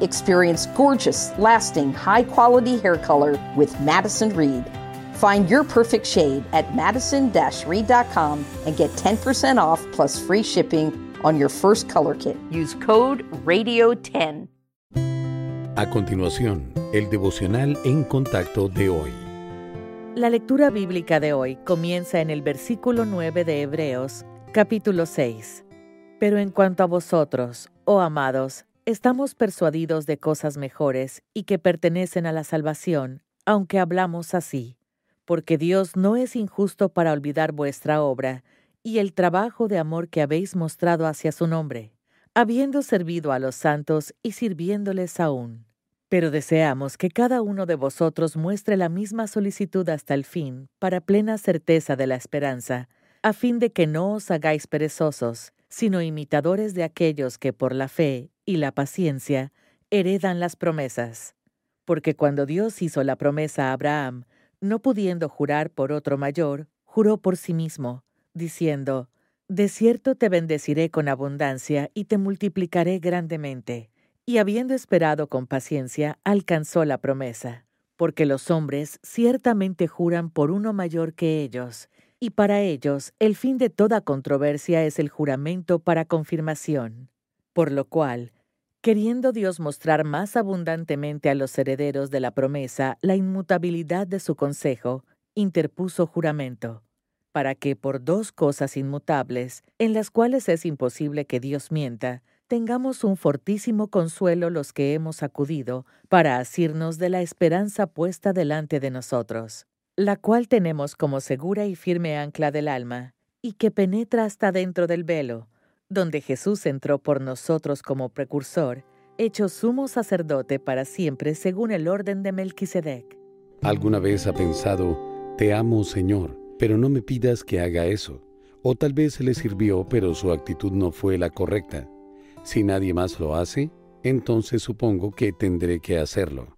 Experience gorgeous, lasting, high quality hair color with Madison Reed. Find your perfect shade at madison reed.com and get 10% off plus free shipping on your first color kit. Use code RADIO10. A continuación, el devocional en contacto de hoy. La lectura bíblica de hoy comienza en el versículo 9 de Hebreos, capítulo 6. Pero en cuanto a vosotros, oh amados, estamos persuadidos de cosas mejores y que pertenecen a la salvación, aunque hablamos así, porque Dios no es injusto para olvidar vuestra obra y el trabajo de amor que habéis mostrado hacia su nombre, habiendo servido a los santos y sirviéndoles aún. Pero deseamos que cada uno de vosotros muestre la misma solicitud hasta el fin, para plena certeza de la esperanza, a fin de que no os hagáis perezosos, sino imitadores de aquellos que por la fe y la paciencia heredan las promesas. Porque cuando Dios hizo la promesa a Abraham, no pudiendo jurar por otro mayor, juró por sí mismo, diciendo, De cierto te bendeciré con abundancia y te multiplicaré grandemente. Y habiendo esperado con paciencia, alcanzó la promesa. Porque los hombres ciertamente juran por uno mayor que ellos, y para ellos el fin de toda controversia es el juramento para confirmación. Por lo cual, queriendo Dios mostrar más abundantemente a los herederos de la promesa la inmutabilidad de su consejo, interpuso juramento, para que por dos cosas inmutables, en las cuales es imposible que Dios mienta, tengamos un fortísimo consuelo los que hemos acudido para asirnos de la esperanza puesta delante de nosotros la cual tenemos como segura y firme ancla del alma, y que penetra hasta dentro del velo, donde Jesús entró por nosotros como precursor, hecho sumo sacerdote para siempre según el orden de Melquisedec. ¿Alguna vez ha pensado, te amo Señor, pero no me pidas que haga eso? O tal vez le sirvió, pero su actitud no fue la correcta. Si nadie más lo hace, entonces supongo que tendré que hacerlo.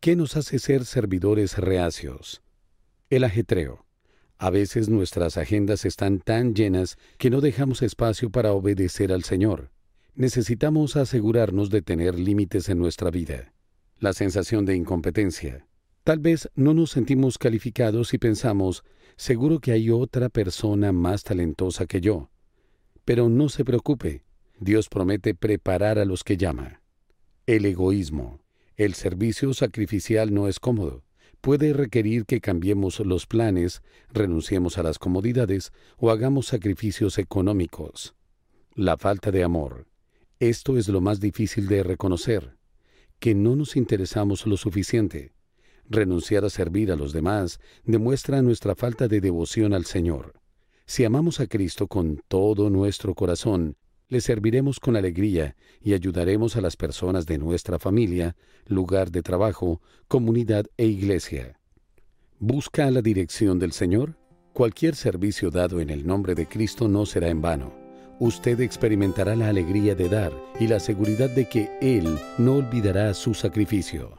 ¿Qué nos hace ser servidores reacios? El ajetreo. A veces nuestras agendas están tan llenas que no dejamos espacio para obedecer al Señor. Necesitamos asegurarnos de tener límites en nuestra vida. La sensación de incompetencia. Tal vez no nos sentimos calificados y pensamos, seguro que hay otra persona más talentosa que yo. Pero no se preocupe, Dios promete preparar a los que llama. El egoísmo. El servicio sacrificial no es cómodo puede requerir que cambiemos los planes, renunciemos a las comodidades o hagamos sacrificios económicos. La falta de amor. Esto es lo más difícil de reconocer, que no nos interesamos lo suficiente. Renunciar a servir a los demás demuestra nuestra falta de devoción al Señor. Si amamos a Cristo con todo nuestro corazón, le serviremos con alegría y ayudaremos a las personas de nuestra familia, lugar de trabajo, comunidad e iglesia. ¿Busca la dirección del Señor? Cualquier servicio dado en el nombre de Cristo no será en vano. Usted experimentará la alegría de dar y la seguridad de que Él no olvidará su sacrificio.